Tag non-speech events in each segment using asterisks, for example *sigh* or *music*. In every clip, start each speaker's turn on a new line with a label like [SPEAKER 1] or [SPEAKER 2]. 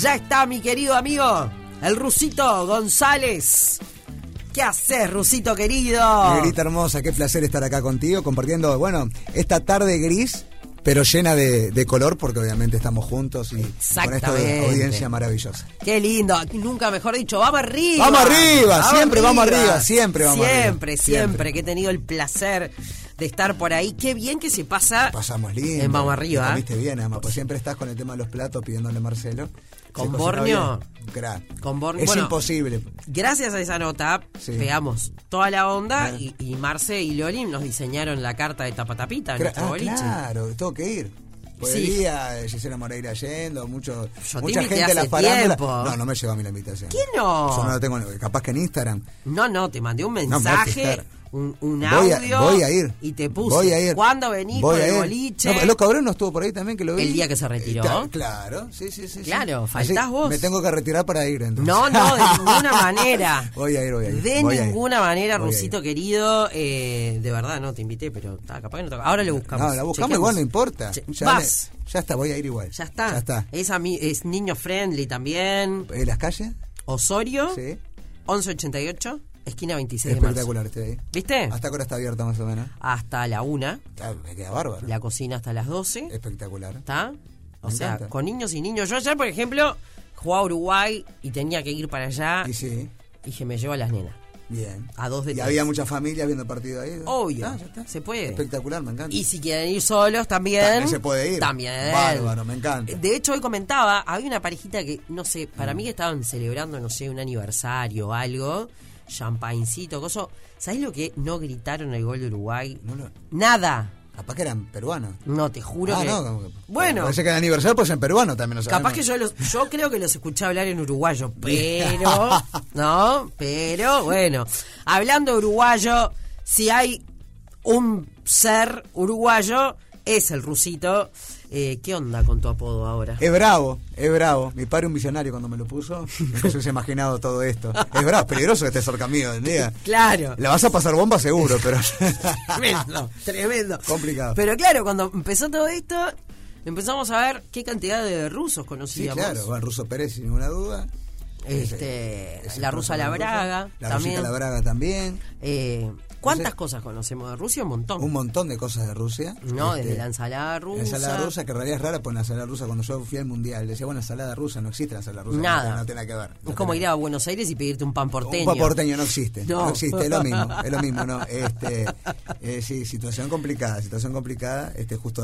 [SPEAKER 1] Ya está mi querido amigo, el Rusito González. ¿Qué haces, Rusito querido?
[SPEAKER 2] Negrita hermosa, qué placer estar acá contigo, compartiendo, bueno, esta tarde gris, pero llena de, color, porque obviamente estamos juntos y con esta audiencia maravillosa.
[SPEAKER 1] Qué lindo, nunca mejor dicho, vamos arriba.
[SPEAKER 2] Vamos arriba, siempre vamos arriba, siempre vamos
[SPEAKER 1] siempre,
[SPEAKER 2] arriba.
[SPEAKER 1] Siempre, siempre, que he tenido el placer de estar por ahí. Qué bien que se pasa.
[SPEAKER 2] Pasamos lindo.
[SPEAKER 1] En Vamos Arriba.
[SPEAKER 2] Viste bien, además, pues siempre estás con el tema de los platos pidiéndole a Marcelo.
[SPEAKER 1] Con Borneo.
[SPEAKER 2] Con Borneo. Es imposible.
[SPEAKER 1] Gracias a esa nota, pegamos toda la onda y, Marce y Loli nos diseñaron la carta de tapatapita en nuestro
[SPEAKER 2] ah, Claro, tengo que ir. Podría, sí. Gisela Moreira yendo, mucho, mucha gente de la farándula. No, no me llegó a mí la invitación.
[SPEAKER 1] ¿Qué no?
[SPEAKER 2] Yo no lo tengo, capaz que en Instagram.
[SPEAKER 1] No, no, te mandé un mensaje un, un audio.
[SPEAKER 2] Voy a, ir.
[SPEAKER 1] Y te puse.
[SPEAKER 2] Voy a ir.
[SPEAKER 1] ¿Cuándo venís voy con el boliche?
[SPEAKER 2] No, los cabrón no estuvo por ahí también que lo vi.
[SPEAKER 1] El día que se retiró.
[SPEAKER 2] claro, sí, sí, sí.
[SPEAKER 1] Claro, faltás vos.
[SPEAKER 2] Me tengo que retirar para ir entonces.
[SPEAKER 1] No, no, de *laughs* ninguna manera.
[SPEAKER 2] Voy a ir, voy a ir.
[SPEAKER 1] De ninguna manera, Rusito querido. Eh, de verdad, no te invité, pero capaz que no toca. Ahora le buscamos.
[SPEAKER 2] No, la buscamos igual, no importa. Ya
[SPEAKER 1] Vas.
[SPEAKER 2] ya está, voy a ir igual.
[SPEAKER 1] Ya está.
[SPEAKER 2] Ya está.
[SPEAKER 1] Es, a mí, es niño friendly también.
[SPEAKER 2] ¿En las calles?
[SPEAKER 1] Osorio.
[SPEAKER 2] Sí.
[SPEAKER 1] 1188. Esquina 26
[SPEAKER 2] Espectacular este ahí.
[SPEAKER 1] ¿Viste?
[SPEAKER 2] ¿Hasta qué hora está abierta más o menos?
[SPEAKER 1] Hasta la 1.
[SPEAKER 2] me queda bárbaro.
[SPEAKER 1] La cocina hasta las 12.
[SPEAKER 2] Espectacular.
[SPEAKER 1] ¿Está? O sea, con niños y niños. Yo ayer, por ejemplo, jugaba a Uruguay y tenía que ir para allá.
[SPEAKER 2] Y sí.
[SPEAKER 1] Dije, me llevo a las nenas.
[SPEAKER 2] Bien.
[SPEAKER 1] A dos de
[SPEAKER 2] Y había mucha familia viendo el partido ahí.
[SPEAKER 1] Obvio. Ah, ya está. Se puede.
[SPEAKER 2] Espectacular, me encanta.
[SPEAKER 1] Y si quieren ir solos también.
[SPEAKER 2] También se puede ir.
[SPEAKER 1] También.
[SPEAKER 2] Bárbaro, me encanta.
[SPEAKER 1] De hecho, hoy comentaba, había una parejita que, no sé, para mm. mí que estaban celebrando, no sé, un aniversario o algo champaincito, coso. ¿Sabés lo que no gritaron el gol de Uruguay? Nada.
[SPEAKER 2] Capaz que eran peruanos.
[SPEAKER 1] No, te juro
[SPEAKER 2] ah,
[SPEAKER 1] que.
[SPEAKER 2] No,
[SPEAKER 1] bueno.
[SPEAKER 2] Parece que el aniversario pues en peruano también lo
[SPEAKER 1] Capaz que yo los, yo *laughs* creo que los escuché hablar en uruguayo, pero. *laughs* ¿No? Pero, bueno. Hablando uruguayo, si hay un ser uruguayo, es el rusito. Eh, ¿Qué onda con tu apodo ahora?
[SPEAKER 2] Es bravo, es bravo. Mi padre un visionario cuando me lo puso. Se ha imaginado todo esto. Es bravo, peligroso que estés cerca mío el día. *laughs*
[SPEAKER 1] Claro.
[SPEAKER 2] La vas a pasar bomba seguro, pero. *laughs* *laughs*
[SPEAKER 1] tremendo, tremendo.
[SPEAKER 2] Complicado.
[SPEAKER 1] Pero claro, cuando empezó todo esto, empezamos a ver qué cantidad de rusos conocíamos.
[SPEAKER 2] Sí, claro, el ruso Pérez sin ninguna duda.
[SPEAKER 1] Este, la rusa La Braga.
[SPEAKER 2] La
[SPEAKER 1] también.
[SPEAKER 2] La Braga también.
[SPEAKER 1] Eh, ¿Cuántas cosas conocemos de Rusia? Un montón.
[SPEAKER 2] Un montón de cosas de Rusia.
[SPEAKER 1] No, desde este, la ensalada rusa. La
[SPEAKER 2] ensalada rusa, que en realidad es rara, pues la ensalada rusa, cuando yo fui al mundial, decía, bueno, ensalada rusa, no existe la ensalada rusa.
[SPEAKER 1] Nada.
[SPEAKER 2] No, tiene nada que ver.
[SPEAKER 1] es como ir a Buenos Aires y pedirte un pan porteño.
[SPEAKER 2] Un pan porteño no existe. No, existe, es lo mismo, es lo mismo, ¿no? *laughs* Este, eh, sí, situación complicada, situación complicada, este, justo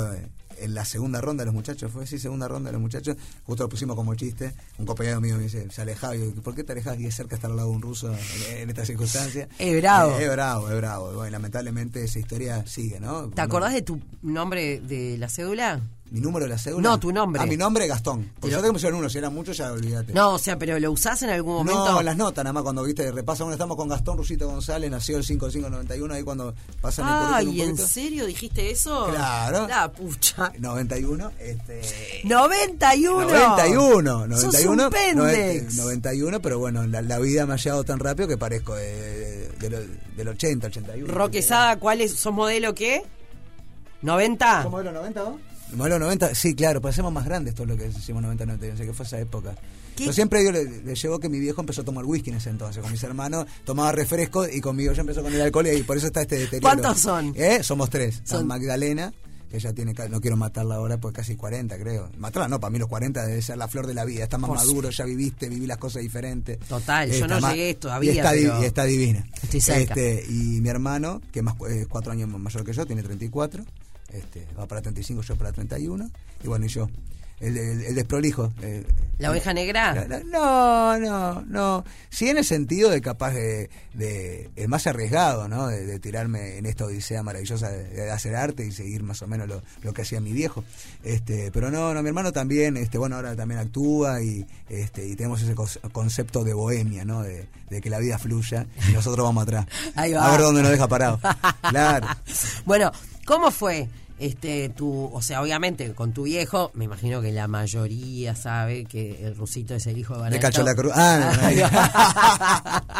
[SPEAKER 2] en la segunda ronda de los muchachos, fue así, segunda ronda de los muchachos, justo lo pusimos como chiste, un compañero mío me dice, se alejaba, y yo, ¿por qué te alejas y es cerca estar al lado de un ruso en, esta circunstancia?
[SPEAKER 1] Es bravo.
[SPEAKER 2] es bravo, es bravo. Bueno, lamentablemente esa historia sigue, ¿no?
[SPEAKER 1] ¿Te acordás de tu nombre de la cédula?
[SPEAKER 2] ¿Mi número de la cédula?
[SPEAKER 1] No, tu nombre.
[SPEAKER 2] Ah, mi nombre Gastón. Porque yo tengo que uno, si era mucho ya olvídate.
[SPEAKER 1] No, o sea, pero ¿lo usás en algún momento?
[SPEAKER 2] No, las notas, nada más cuando viste, repasa, bueno, estamos con Gastón Rusito González, nació el 5591, ahí cuando pasan
[SPEAKER 1] ah,
[SPEAKER 2] el
[SPEAKER 1] ¿y en serio dijiste eso?
[SPEAKER 2] Claro.
[SPEAKER 1] La pucha.
[SPEAKER 2] 91, este...
[SPEAKER 1] 91.
[SPEAKER 2] 91, 91.
[SPEAKER 1] Sos un
[SPEAKER 2] 91, pero bueno, la, vida me ha llegado tan rápido que parezco de, del 80, 81.
[SPEAKER 1] Roquesada, ¿cuál es, sos modelo qué? ¿90?
[SPEAKER 2] ¿Sos modelo 90 vos? Modelo 90, sí, claro, parecemos más grandes todo lo que decimos 90, 90, sé que fue esa época. Yo siempre digo, le, llevo que mi viejo empezó a tomar whisky en ese entonces. Con mis hermanos tomaba refresco y conmigo ya empezó con el alcohol y por eso está este deterioro.
[SPEAKER 1] ¿Cuántos son?
[SPEAKER 2] ¿Eh? Somos tres. Son Magdalena, que ella tiene, no quiero matarla ahora, pues casi 40 creo. Matarla no, para mí los 40 debe ser la flor de la vida. Está más maduro, ya viviste, viví las cosas diferentes.
[SPEAKER 1] Total, yo no llegué todavía.
[SPEAKER 2] Y está,
[SPEAKER 1] pero...
[SPEAKER 2] y está divina.
[SPEAKER 1] Estoy cerca.
[SPEAKER 2] Este, y mi hermano, que más, es cuatro años mayor que yo, tiene 34 este, va para 35, yo para 31, y bueno, y yo, el, el, desprolijo.
[SPEAKER 1] ¿La oveja negra?
[SPEAKER 2] no, no, no. Sí, en el sentido de capaz de, de el más arriesgado, ¿no? De, tirarme en esta odisea maravillosa de, hacer arte y seguir más o menos lo, lo, que hacía mi viejo. Este, pero no, no, mi hermano también, este, bueno, ahora también actúa y, este, y tenemos ese concepto de bohemia, ¿no? De, de que la vida fluya y nosotros vamos atrás. *laughs*
[SPEAKER 1] Ahí va.
[SPEAKER 2] A ver dónde nos deja parado. *laughs* claro.
[SPEAKER 1] Bueno, ¿Cómo fue? Este, tu, o sea, obviamente con tu viejo, me imagino que la mayoría sabe que el rusito es el hijo de Bananita.
[SPEAKER 2] De la Cruz. Ah,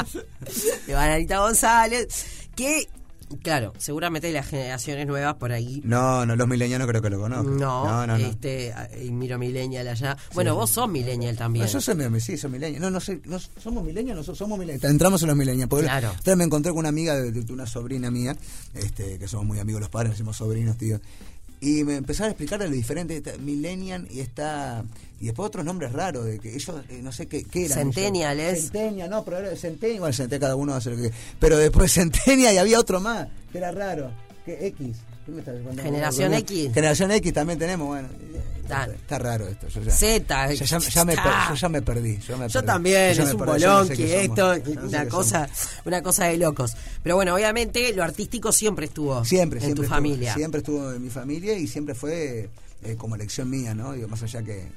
[SPEAKER 2] *laughs*
[SPEAKER 1] de Bananita González. Que Claro, seguramente las generaciones nuevas por ahí.
[SPEAKER 2] No, no, los milenios no creo que lo conozcan.
[SPEAKER 1] No,
[SPEAKER 2] no, no.
[SPEAKER 1] este, y miro millennial allá. Bueno, vos sos millennial también.
[SPEAKER 2] No, yo soy, sí, soy millennial. No, no sé, no, ¿somos milenios? No, so- somos millennials. Entramos en los. Porque
[SPEAKER 1] Claro.
[SPEAKER 2] Entonces me encontré con una amiga de, de una sobrina mía, este, que somos muy amigos los padres, decimos sobrinos, tío. Y me empezaron a explicar de lo diferente, está millennial y está y después otros nombres raros de que ellos eh, no sé qué, qué eran.
[SPEAKER 1] Centennial es.
[SPEAKER 2] Centennial, no, pero era Centennial, igual Centennial, cada uno hace lo que Pero después *laughs* Centennial y había otro más, que era raro, que X. ¿Qué me estás?
[SPEAKER 1] Generación X.
[SPEAKER 2] Generación X también tenemos, bueno.
[SPEAKER 1] Ta-
[SPEAKER 2] Está, está raro esto. Yo ya,
[SPEAKER 1] Z,
[SPEAKER 2] ya, ya- ya me, yo ya me perdí. Yo, me
[SPEAKER 1] Yo
[SPEAKER 2] perdí.
[SPEAKER 1] también,
[SPEAKER 2] Yo
[SPEAKER 1] es un
[SPEAKER 2] perdí, yo no sé
[SPEAKER 1] bolonqui
[SPEAKER 2] qué
[SPEAKER 1] esto.
[SPEAKER 2] Yo
[SPEAKER 1] una cosa, una cosa de locos. Pero bueno, obviamente lo artístico siempre estuvo
[SPEAKER 2] Siempre,
[SPEAKER 1] en
[SPEAKER 2] siempre.
[SPEAKER 1] tu
[SPEAKER 2] estuvo-
[SPEAKER 1] familia.
[SPEAKER 2] Siempre estuvo en mi familia y siempre fue eh, como elección mía, ¿no? Digo, más allá que,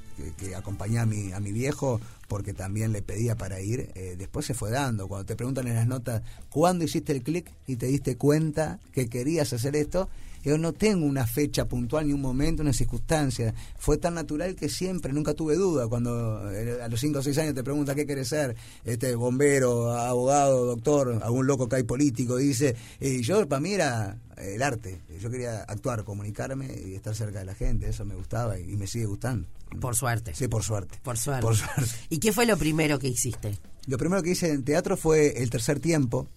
[SPEAKER 2] acompañé a mi, a mi viejo porque también le pedía para ir, eh, después se fue dando. Cuando te preguntan en las notas, ¿cuándo hiciste el clic y te diste cuenta que querías hacer esto? Yo no tengo una fecha puntual, ni un momento, una circunstancia. Fue tan natural que siempre, nunca tuve duda. Cuando eh, a los 5 o 6 años te pregunta qué querés ser, este bombero, abogado, doctor, algún loco que hay político, dice, y yo para mí era el arte. Yo quería actuar, comunicarme y estar cerca de la gente. Eso me gustaba y, y me sigue gustando.
[SPEAKER 1] Por suerte.
[SPEAKER 2] Sí, por suerte.
[SPEAKER 1] Por suerte.
[SPEAKER 2] Por suerte.
[SPEAKER 1] ¿Y qué fue lo primero que hiciste?
[SPEAKER 2] Lo primero que hice en teatro fue el tercer tiempo,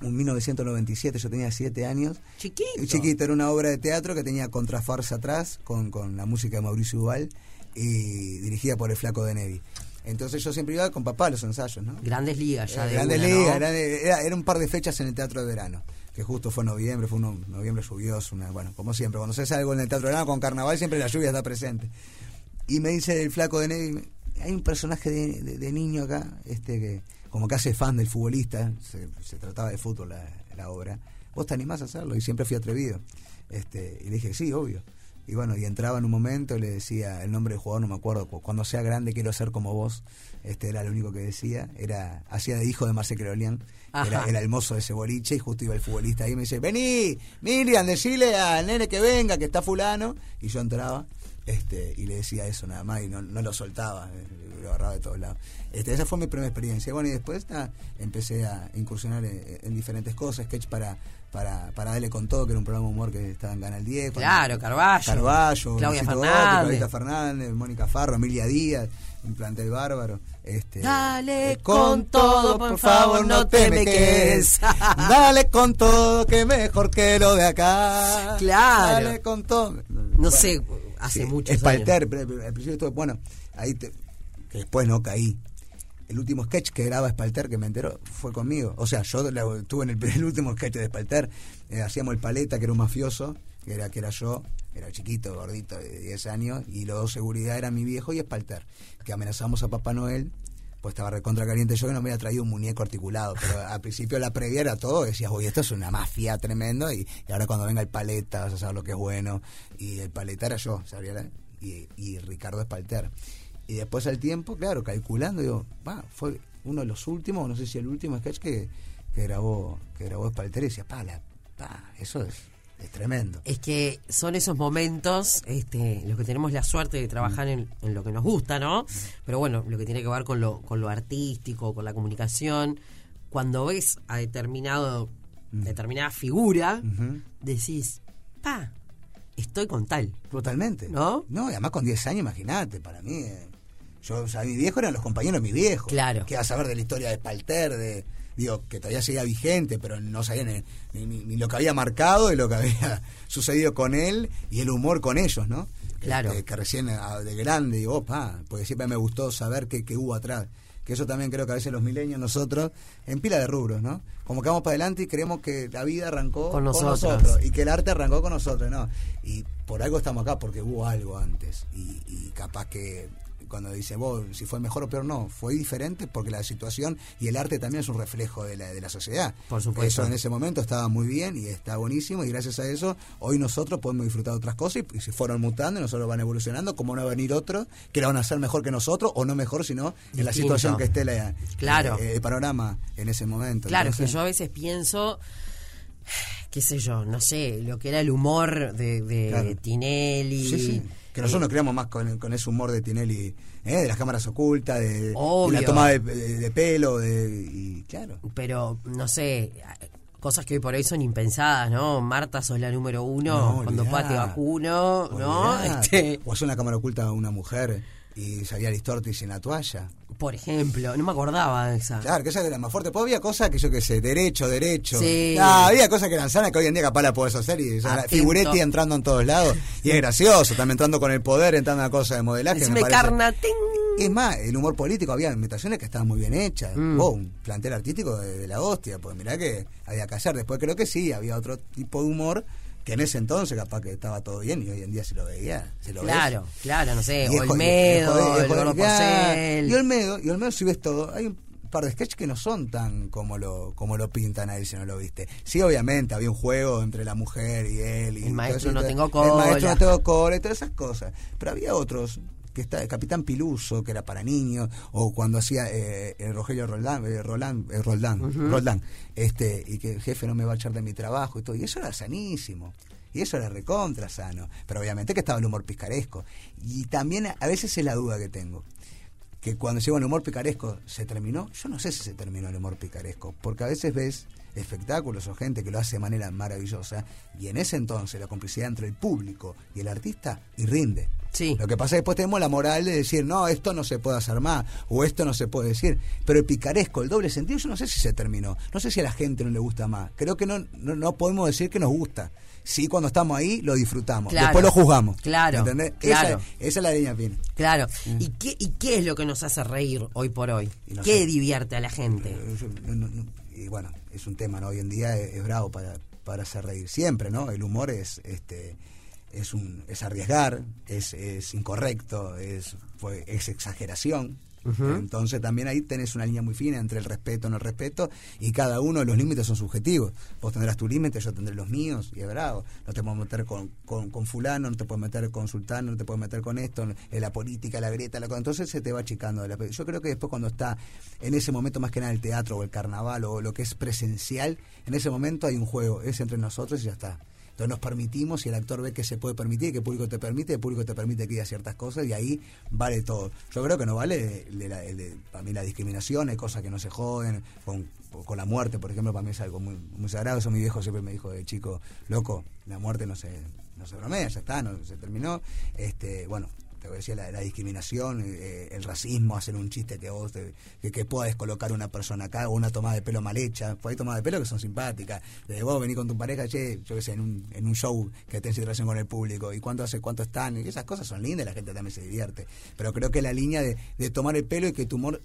[SPEAKER 2] en 1997, yo tenía siete años.
[SPEAKER 1] Chiquito.
[SPEAKER 2] Chiquito, era una obra de teatro que tenía contrafarsa atrás, con, con la música de Mauricio Ubal y dirigida por el Flaco de Nevi. Entonces yo siempre iba con papá a los ensayos, ¿no?
[SPEAKER 1] Grandes ligas ya
[SPEAKER 2] Eh,
[SPEAKER 1] de
[SPEAKER 2] Grandes
[SPEAKER 1] una,
[SPEAKER 2] Ligas,
[SPEAKER 1] ¿no?
[SPEAKER 2] grande- era, era un par de fechas en el Teatro de Verano, que justo fue noviembre, fue un noviembre lluvioso, una, bueno, como siempre, cuando se hace algo en el Teatro de Verano con carnaval siempre la lluvia está presente. Y me dice el flaco de Nevi, hay un personaje de, de- de niño acá, este que como que hace fan del futbolista, se, se trataba de fútbol la, la obra, ¿vos te animás a hacerlo? Y siempre fui atrevido. Este, y le dije, sí, obvio. Y bueno, y entraba en un momento y le decía el nombre del jugador, no me acuerdo, cu- cuando sea grande quiero ser como vos. Este era lo único que decía, era hacía de hijo de Marcel Crolian, era, era el mozo de ese boliche y justo iba el futbolista ahí y me dice, vení, Miriam, decile al nene que venga, que está fulano. Y yo entraba este y le decía eso nada más y no, no lo soltaba, eh, lo agarraba de todos lados. Este, esa fue mi primera experiencia. Bueno, y después empecé a incursionar en, en diferentes cosas, sketch para, para, para darle con todo, que era un programa de humor que estaba en Canal 10. cuando-
[SPEAKER 1] Claro, Carballo.
[SPEAKER 2] Carballo,
[SPEAKER 1] Claudia
[SPEAKER 2] Luisito
[SPEAKER 1] Fernández.
[SPEAKER 2] Claudita Fernández, Mónica Farro, Emilia Díaz, un plantel bárbaro. Este,
[SPEAKER 1] Dale
[SPEAKER 2] eh,
[SPEAKER 1] con todo, por favor, no te me quedes. *laughs*
[SPEAKER 2] Dale con todo, que mejor que lo de acá.
[SPEAKER 1] Claro.
[SPEAKER 2] Dale con todo.
[SPEAKER 1] No sé, hace muchos
[SPEAKER 2] Espalter, al principio estuve- bueno, ahí te- que después no caí. El último sketch que graba Spalter, que me enteró, fue conmigo. O sea, yo estuve en el, *laughs* el último sketch de Spalter. eh, hacíamos el paleta, que era un mafioso, que era, que era yo, era chiquito, gordito, de 10 años, y los dos seguridad eran mi viejo y Spalter, que amenazamos a Papá Noel. Pues estaba recontra caliente yo que no me había traído un muñeco articulado, pero *laughs* al principio la previa era todo, decías, oye, esto es una mafia tremendo, y, y ahora cuando venga el paleta vas a saber lo que es bueno, y el paleta era yo, ¿sabía? y, y Ricardo Espalter. Y después al tiempo, claro, calculando, digo, va, fue uno de los últimos, no sé si el último sketch que, que grabó que grabó Espalter y decía, pa, la- pa, eso es, es tremendo.
[SPEAKER 1] Es que son esos momentos, este, los que tenemos la suerte de trabajar en, en lo que nos gusta, ¿no? Pero bueno, lo que tiene que ver con lo, con lo artístico, con la comunicación, cuando ves a determinado, determinada figura, decís, pa, estoy con tal.
[SPEAKER 2] Totalmente.
[SPEAKER 1] ¿No?
[SPEAKER 2] No, y además con 10 años, imagínate, para mí. eh, yo, o sea, mi viejo eran los compañeros de mi viejo.
[SPEAKER 1] Claro.
[SPEAKER 2] Que a saber de la historia de Spalter, de. Digo, que todavía seguía vigente, pero no sabía ni, ni- lo que había marcado y lo que había *laughs* sucedido con él y el humor con ellos, ¿no?
[SPEAKER 1] Claro.
[SPEAKER 2] Este, que recién ah, de grande, digo, pa, porque siempre me gustó saber qué, qué hubo atrás. Que eso también creo que a veces los milenios, nosotros, en pila de rubros, ¿no? Como que vamos para adelante y creemos que la vida arrancó
[SPEAKER 1] Con
[SPEAKER 2] con
[SPEAKER 1] nosotros.
[SPEAKER 2] nosotros y que el arte arrancó con nosotros, ¿no? Y por algo estamos acá, porque hubo algo antes. Y, y capaz que cuando dice vos si fue mejor o peor, no, fue diferente porque la situación y el arte también es un reflejo de la, de la sociedad.
[SPEAKER 1] Por supuesto.
[SPEAKER 2] Eso en ese momento estaba muy bien y está buenísimo y gracias a eso hoy nosotros podemos disfrutar de otras cosas y, y si fueron mutando y nosotros van evolucionando, como no va a venir otro que la van a hacer mejor que nosotros o no mejor, sino en la situación que esté la,
[SPEAKER 1] Claro.
[SPEAKER 2] eh, el panorama en ese momento.
[SPEAKER 1] Claro, es que
[SPEAKER 2] Entonces,
[SPEAKER 1] yo a veces pienso, qué sé yo, no sé, lo que era el humor de, de
[SPEAKER 2] Claro.
[SPEAKER 1] Tinelli.
[SPEAKER 2] Sí, sí. Que nosotros nos criamos más con, con ese humor de Tinelli, ¿eh? de las cámaras ocultas, de, de la toma de, de- de pelo, de, y claro.
[SPEAKER 1] pero no sé, Cosas que hoy por hoy son impensadas, ¿no? Marta sos la número uno
[SPEAKER 2] No,
[SPEAKER 1] cuando. Pati vacuno, ¿no? Este,
[SPEAKER 2] O hacer una cámara oculta a una mujer y salía Listortis en la toalla.
[SPEAKER 1] por ejemplo, no me acordaba de esa.
[SPEAKER 2] Claro, que esa era más fuerte. Pues había cosas que yo qué sé, derecho, derecho.
[SPEAKER 1] Sí.
[SPEAKER 2] Ah, había cosas que eran sanas que hoy en día capaz la podés hacer y o sea, figuretti entrando en todos lados. *laughs* Y es gracioso, también entrando con el poder, entrando en una cosa de modelaje.
[SPEAKER 1] Decime
[SPEAKER 2] me
[SPEAKER 1] carna.
[SPEAKER 2] Es más, el humor político había imitaciones que estaban muy bien hechas.
[SPEAKER 1] Mm.
[SPEAKER 2] Oh, un plantel artístico de, de la hostia. Pues mirá que había que hacer. Después creo que sí, había otro tipo de humor que en ese entonces capaz que estaba todo bien y hoy en día se lo veía. Se lo ves.
[SPEAKER 1] Claro, claro, no sé,
[SPEAKER 2] Y
[SPEAKER 1] Olmedo, el gordo Porcel.
[SPEAKER 2] Y Olmedo, y Olmedo si ves todo, hay un par de sketches que no son tan como lo como lo pintan ahí si no lo viste. Sí, obviamente, había un juego entre la mujer y él. Y
[SPEAKER 1] El maestro no tengo
[SPEAKER 2] El
[SPEAKER 1] cola.
[SPEAKER 2] maestro no tengo cola y todas esas cosas. Pero había otros que está el Capitán Piluso, que era para niños, o cuando hacía eh, el Rogelio Roldán, eh, Roland, eh, Roldán, Roldán, este, y que el jefe no me va a echar de mi trabajo y todo, y eso era sanísimo. Y eso era recontra sano. Pero obviamente que estaba el humor picaresco. Y también a veces es la duda que tengo. Que cuando llegó el humor picaresco, ¿se terminó? Yo no sé si se terminó el humor picaresco. Porque a veces ves espectáculos o gente que lo hace de manera maravillosa. Y en ese entonces la complicidad entre el público y el artista y rinde.
[SPEAKER 1] Sí.
[SPEAKER 2] Lo que pasa es que después tenemos la moral de decir, no, esto no se puede hacer más, o esto no se puede decir. Pero el picaresco, el doble sentido, yo no sé si se terminó. No sé si a la gente no le gusta más. Creo que no, no, no podemos decir que nos gusta. Sí, cuando estamos ahí, lo disfrutamos.
[SPEAKER 1] Claro.
[SPEAKER 2] Después lo juzgamos.
[SPEAKER 1] Claro,
[SPEAKER 2] ¿Entendés?
[SPEAKER 1] claro.
[SPEAKER 2] Esa, esa es la línea fina.
[SPEAKER 1] Claro. ¿Y, qué, ¿Y qué es lo que nos hace reír hoy por hoy?
[SPEAKER 2] No
[SPEAKER 1] ¿Qué
[SPEAKER 2] sé.
[SPEAKER 1] divierte a la gente?
[SPEAKER 2] Eh, y bueno, es un tema, ¿no? Hoy en día es, es bravo para, para hacer reír. Siempre, ¿no? El humor es este es un es arriesgar, es, es incorrecto, es, fue- es exageración. Entonces también ahí tenés una línea muy fina entre el respeto y no el respeto y cada uno de los límites son subjetivos. Vos tendrás tu límite, yo tendré los míos y es bravo. No te puedes meter con, con, con fulano, no te puedes meter con sultano, no te puedes meter con esto, en la política, la grieta, la cosa. Entonces se te va achicando. de la- Yo creo que después cuando está en ese momento más que nada el teatro o el carnaval o lo que es presencial, en ese momento hay un juego, es entre nosotros y ya está. Entonces nos permitimos y el actor ve que se puede permitir, que el público te permite, el público te permite que diga ciertas cosas y ahí vale todo. Yo creo que no vale para mí la discriminación, hay cosas que no se joden, con, con la muerte, por ejemplo, para mí es algo muy, muy sagrado. Eso mi viejo siempre me dijo de chico, loco, la muerte no se, no se bromea, ya está, no se terminó. Este, bueno, te voy a decir la, la discriminación, eh, el racismo, hacer un chiste que vos te- que, que pueda descolocar una persona acá o una tomada de pelo mal hecha. Pues hay tomadas de pelo que son simpáticas. De vos venís con tu pareja, che, yo qué sé, en un, en un show que tenés relación con el público y cuánto hace, cuánto están, y esas cosas son lindas, la gente también se divierte. Pero creo que la línea de, de tomar el pelo y que tu humor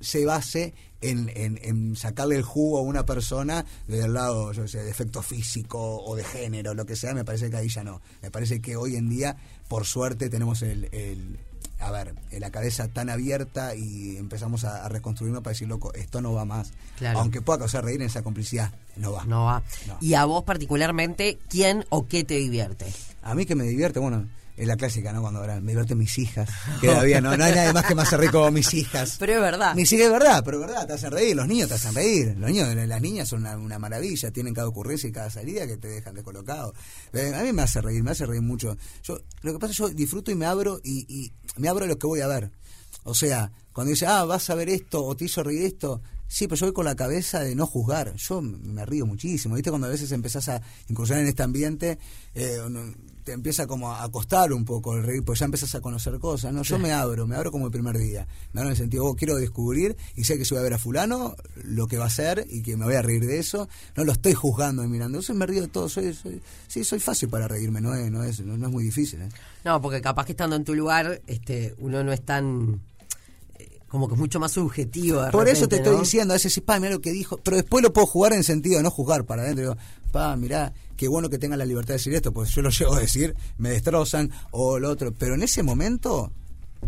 [SPEAKER 2] se base en, sacarle el jugo a una persona desde el lado, yo sé, de efecto físico o de género, lo que sea, me parece que ahí ya no. Me parece que hoy en día, por suerte, tenemos el, el- a ver, la cabeza tan abierta y empezamos a, a reconstruirnos para decir, loco, esto no va más.
[SPEAKER 1] Claro.
[SPEAKER 2] Aunque pueda causar reír en esa complicidad, no va.
[SPEAKER 1] No va.
[SPEAKER 2] No.
[SPEAKER 1] Y a vos particularmente, ¿quién o qué te divierte?
[SPEAKER 2] A mí que me divierte, bueno, es la clásica, ¿no? Cuando ahora me divierten mis hijas. *laughs* Que todavía no, no hay nadie más que me hace reír como mis hijas.
[SPEAKER 1] Pero es verdad.
[SPEAKER 2] Mis hijas es verdad, pero es verdad, te hacen reír, los niños te hacen reír. Los niños, las niñas son una, una maravilla, tienen cada ocurrencia y cada salida que te dejan descolocado. Eh, a mí me hace reír, me hace reír mucho. Yo, lo que pasa es que yo disfruto y me abro y, y me abro a lo que voy a ver. O sea, cuando dice, ah, vas a ver esto o te hizo reír esto, sí, pero yo voy con la cabeza de no juzgar. Yo me río muchísimo. ¿Viste? Cuando a veces empezás a incursionar en este ambiente, eh, te empieza como a costar un poco el reír, pues ya empezás a conocer cosas. No, yo me abro, me abro como el primer día. Me abro en el sentido, oh, quiero descubrir y sé que si voy a ver a fulano, lo que va a hacer y que me voy a reír de eso. No lo estoy juzgando y mirando. Entonces me río de todo. Soy, soy, sí, soy fácil para reírme, no es, no es, no, no es muy difícil. ¿eh?
[SPEAKER 1] No, porque capaz que estando en tu lugar, este, uno no es tan. Como que es mucho más subjetivo. de
[SPEAKER 2] Por eso te estoy diciendo, a veces sí, pa, mira lo que dijo, pero después lo puedo jugar en sentido de no juzgar para adentro. Digo, pa, mirá, qué bueno que tengan la libertad de decir esto, pues yo lo *laughs* llego a decir, me destrozan, o lo otro. Pero en ese momento,